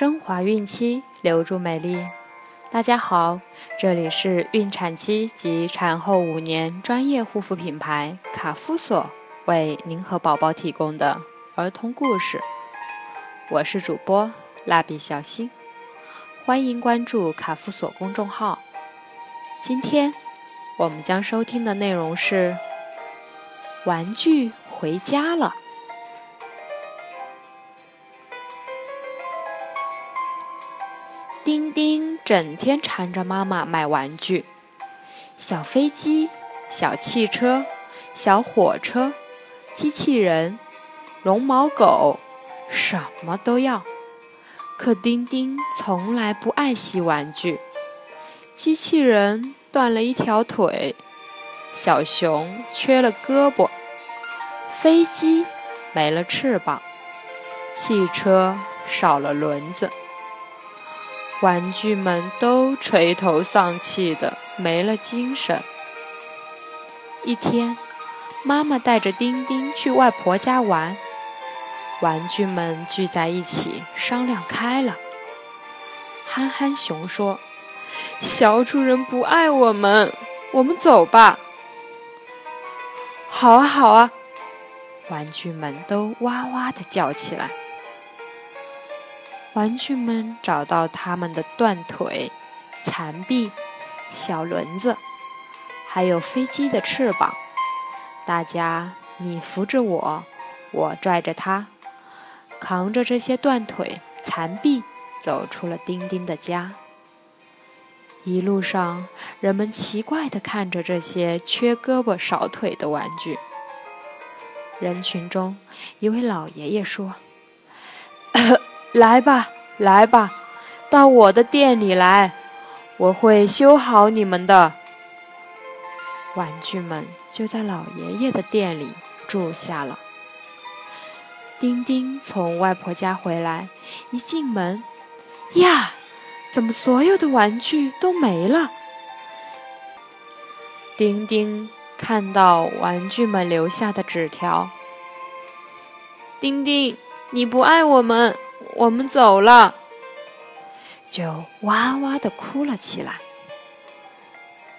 升华孕期，留住美丽。大家好，这里是孕产期及产后五年专业护肤品牌卡夫索为您和宝宝提供的儿童故事。我是主播蜡笔小新，欢迎关注卡夫索公众号。今天我们将收听的内容是：玩具回家了。丁丁整天缠着妈妈买玩具，小飞机、小汽车、小火车、机器人、绒毛狗，什么都要。可丁丁从来不爱惜玩具。机器人断了一条腿，小熊缺了胳膊，飞机没了翅膀，汽车少了轮子。玩具们都垂头丧气的，没了精神。一天，妈妈带着丁丁去外婆家玩，玩具们聚在一起商量开了。憨憨熊说：“小主人不爱我们，我们走吧。”“好啊，好啊！”玩具们都哇哇的叫起来。玩具们找到他们的断腿、残臂、小轮子，还有飞机的翅膀。大家你扶着我，我拽着他，扛着这些断腿、残臂，走出了丁丁的家。一路上，人们奇怪地看着这些缺胳膊少腿的玩具。人群中，一位老爷爷说。来吧，来吧，到我的店里来，我会修好你们的。玩具们就在老爷爷的店里住下了。丁丁从外婆家回来，一进门，呀，怎么所有的玩具都没了？丁丁看到玩具们留下的纸条：“丁丁，你不爱我们。”我们走了，就哇哇的哭了起来。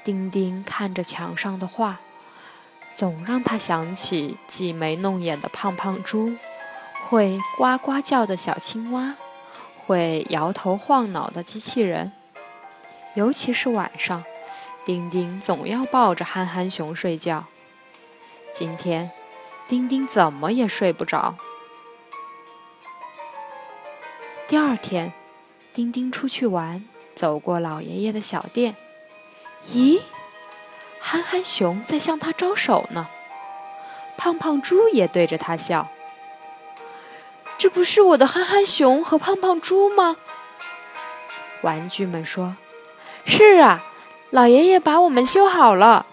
丁丁看着墙上的画，总让他想起挤眉弄眼的胖胖猪，会呱呱叫的小青蛙，会摇头晃脑的机器人。尤其是晚上，丁丁总要抱着憨憨熊睡觉。今天，丁丁怎么也睡不着。第二天，丁丁出去玩，走过老爷爷的小店。咦，憨憨熊在向他招手呢，胖胖猪也对着他笑。这不是我的憨憨熊和胖胖猪吗？玩具们说：“是啊，老爷爷把我们修好了。”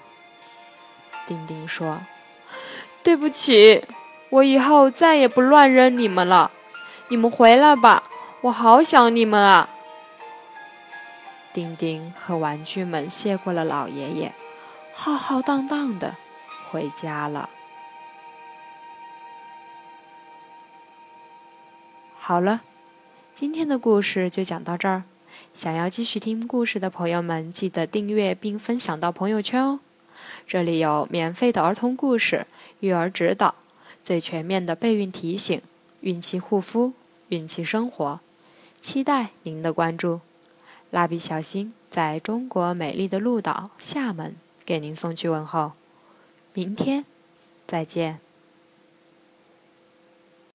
丁丁说：“对不起，我以后再也不乱扔你们了，你们回来吧。”我好想你们啊！丁丁和玩具们谢过了老爷爷，浩浩荡荡的回家了。好了，今天的故事就讲到这儿。想要继续听故事的朋友们，记得订阅并分享到朋友圈哦。这里有免费的儿童故事、育儿指导、最全面的备孕提醒、孕期护肤、孕期生活。期待您的关注，蜡笔小新在中国美丽的鹭岛厦门给您送去问候，明天再见。